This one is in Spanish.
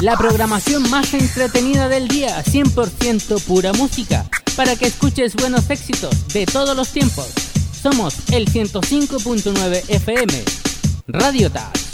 La programación más entretenida del día, 100% pura música, para que escuches buenos éxitos de todos los tiempos. Somos el 105.9 FM. Radio Touch.